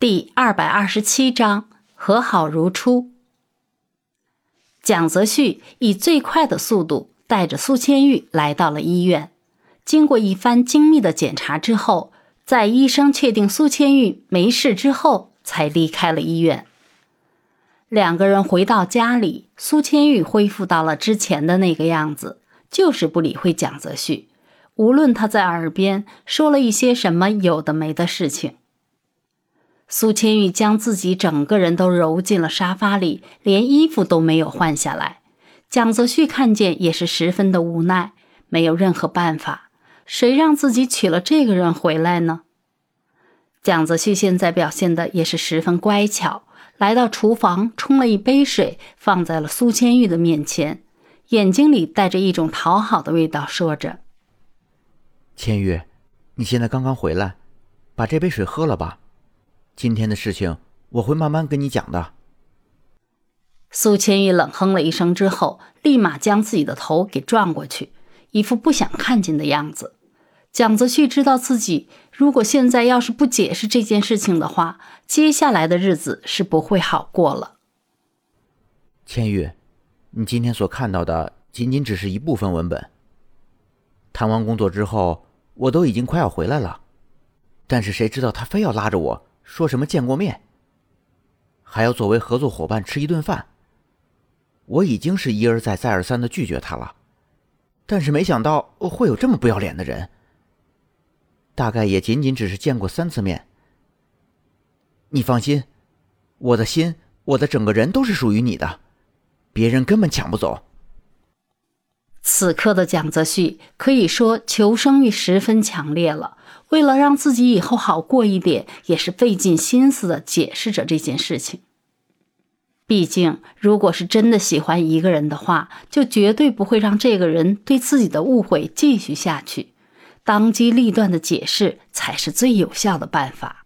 第二百二十七章和好如初。蒋泽旭以最快的速度带着苏千玉来到了医院。经过一番精密的检查之后，在医生确定苏千玉没事之后，才离开了医院。两个人回到家里，苏千玉恢复到了之前的那个样子，就是不理会蒋泽旭，无论他在耳边说了一些什么有的没的事情。苏千玉将自己整个人都揉进了沙发里，连衣服都没有换下来。蒋泽旭看见也是十分的无奈，没有任何办法。谁让自己娶了这个人回来呢？蒋泽旭现在表现的也是十分乖巧，来到厨房冲了一杯水，放在了苏千玉的面前，眼睛里带着一种讨好的味道，说着：“千玉，你现在刚刚回来，把这杯水喝了吧。”今天的事情我会慢慢跟你讲的。苏千玉冷哼了一声之后，立马将自己的头给转过去，一副不想看见的样子。蒋泽旭知道自己如果现在要是不解释这件事情的话，接下来的日子是不会好过了。千玉，你今天所看到的仅仅只是一部分文本。谈完工作之后，我都已经快要回来了，但是谁知道他非要拉着我。说什么见过面，还要作为合作伙伴吃一顿饭。我已经是一而再、再而三的拒绝他了，但是没想到会有这么不要脸的人。大概也仅仅只是见过三次面。你放心，我的心、我的整个人都是属于你的，别人根本抢不走。此刻的蒋泽旭可以说求生欲十分强烈了。为了让自己以后好过一点，也是费尽心思的解释着这件事情。毕竟，如果是真的喜欢一个人的话，就绝对不会让这个人对自己的误会继续下去。当机立断的解释才是最有效的办法。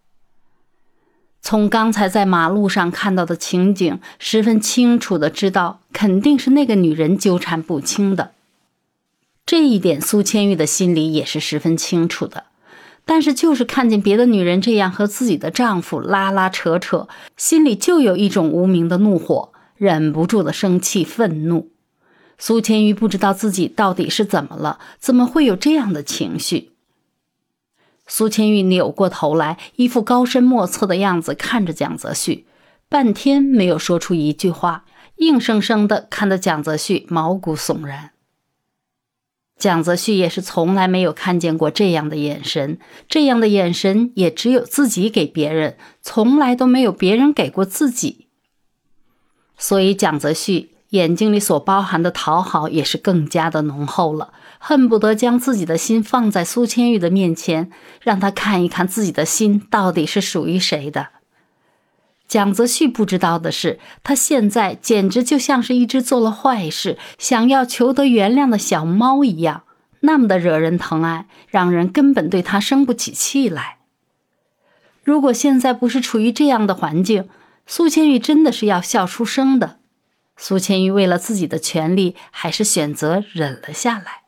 从刚才在马路上看到的情景，十分清楚的知道，肯定是那个女人纠缠不清的。这一点，苏千玉的心里也是十分清楚的。但是，就是看见别的女人这样和自己的丈夫拉拉扯扯，心里就有一种无名的怒火，忍不住的生气愤怒。苏千玉不知道自己到底是怎么了，怎么会有这样的情绪？苏千玉扭过头来，一副高深莫测的样子看着蒋泽旭，半天没有说出一句话，硬生生的看得蒋泽旭毛骨悚然。蒋泽旭也是从来没有看见过这样的眼神，这样的眼神也只有自己给别人，从来都没有别人给过自己。所以蒋泽旭眼睛里所包含的讨好也是更加的浓厚了，恨不得将自己的心放在苏千玉的面前，让他看一看自己的心到底是属于谁的。蒋泽旭不知道的是，他现在简直就像是一只做了坏事、想要求得原谅的小猫一样，那么的惹人疼爱，让人根本对他生不起气来。如果现在不是处于这样的环境，苏千玉真的是要笑出声的。苏千玉为了自己的权利，还是选择忍了下来。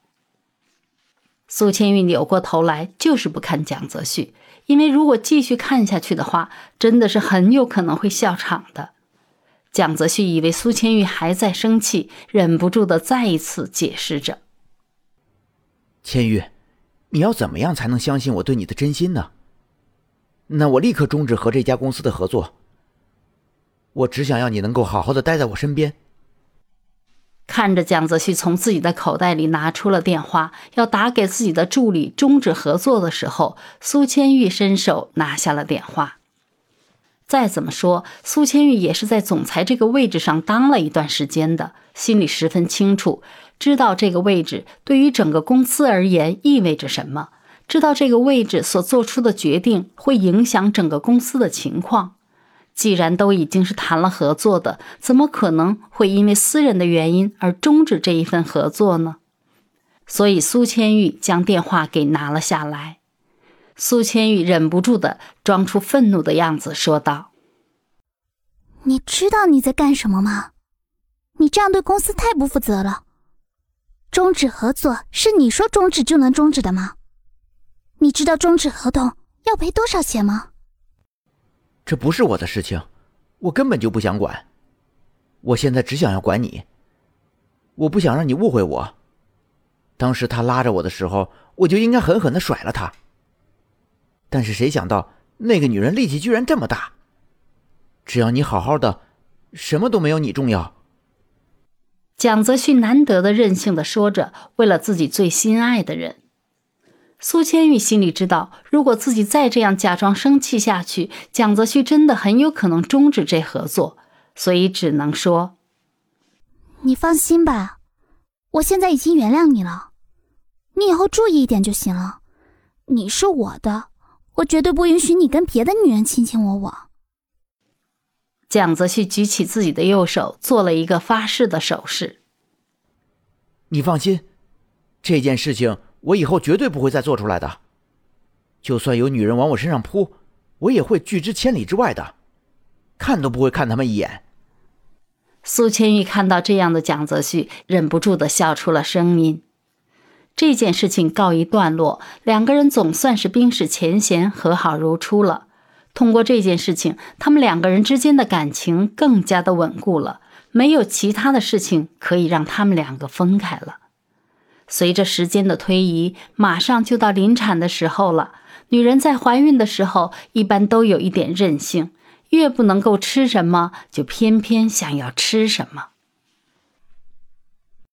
苏千玉扭过头来，就是不看蒋泽旭。因为如果继续看下去的话，真的是很有可能会笑场的。蒋泽旭以为苏千玉还在生气，忍不住的再一次解释着：“千玉，你要怎么样才能相信我对你的真心呢？那我立刻终止和这家公司的合作。我只想要你能够好好的待在我身边。”看着蒋泽旭从自己的口袋里拿出了电话，要打给自己的助理终止合作的时候，苏千玉伸手拿下了电话。再怎么说，苏千玉也是在总裁这个位置上当了一段时间的，心里十分清楚，知道这个位置对于整个公司而言意味着什么，知道这个位置所做出的决定会影响整个公司的情况。既然都已经是谈了合作的，怎么可能会因为私人的原因而终止这一份合作呢？所以苏千玉将电话给拿了下来。苏千玉忍不住的装出愤怒的样子，说道：“你知道你在干什么吗？你这样对公司太不负责了。终止合作是你说终止就能终止的吗？你知道终止合同要赔多少钱吗？”这不是我的事情，我根本就不想管。我现在只想要管你。我不想让你误会我。当时他拉着我的时候，我就应该狠狠的甩了他。但是谁想到那个女人力气居然这么大。只要你好好的，什么都没有你重要。蒋泽旭难得的任性的说着，为了自己最心爱的人。苏千玉心里知道，如果自己再这样假装生气下去，蒋泽旭真的很有可能终止这合作，所以只能说：“你放心吧，我现在已经原谅你了，你以后注意一点就行了。你是我的，我绝对不允许你跟别的女人卿卿我我。”蒋泽旭举起自己的右手，做了一个发誓的手势。你放心，这件事情。我以后绝对不会再做出来的。就算有女人往我身上扑，我也会拒之千里之外的，看都不会看他们一眼。苏千玉看到这样的蒋泽旭，忍不住的笑出了声音。这件事情告一段落，两个人总算是冰释前嫌，和好如初了。通过这件事情，他们两个人之间的感情更加的稳固了，没有其他的事情可以让他们两个分开了。随着时间的推移，马上就到临产的时候了。女人在怀孕的时候，一般都有一点任性，越不能够吃什么，就偏偏想要吃什么。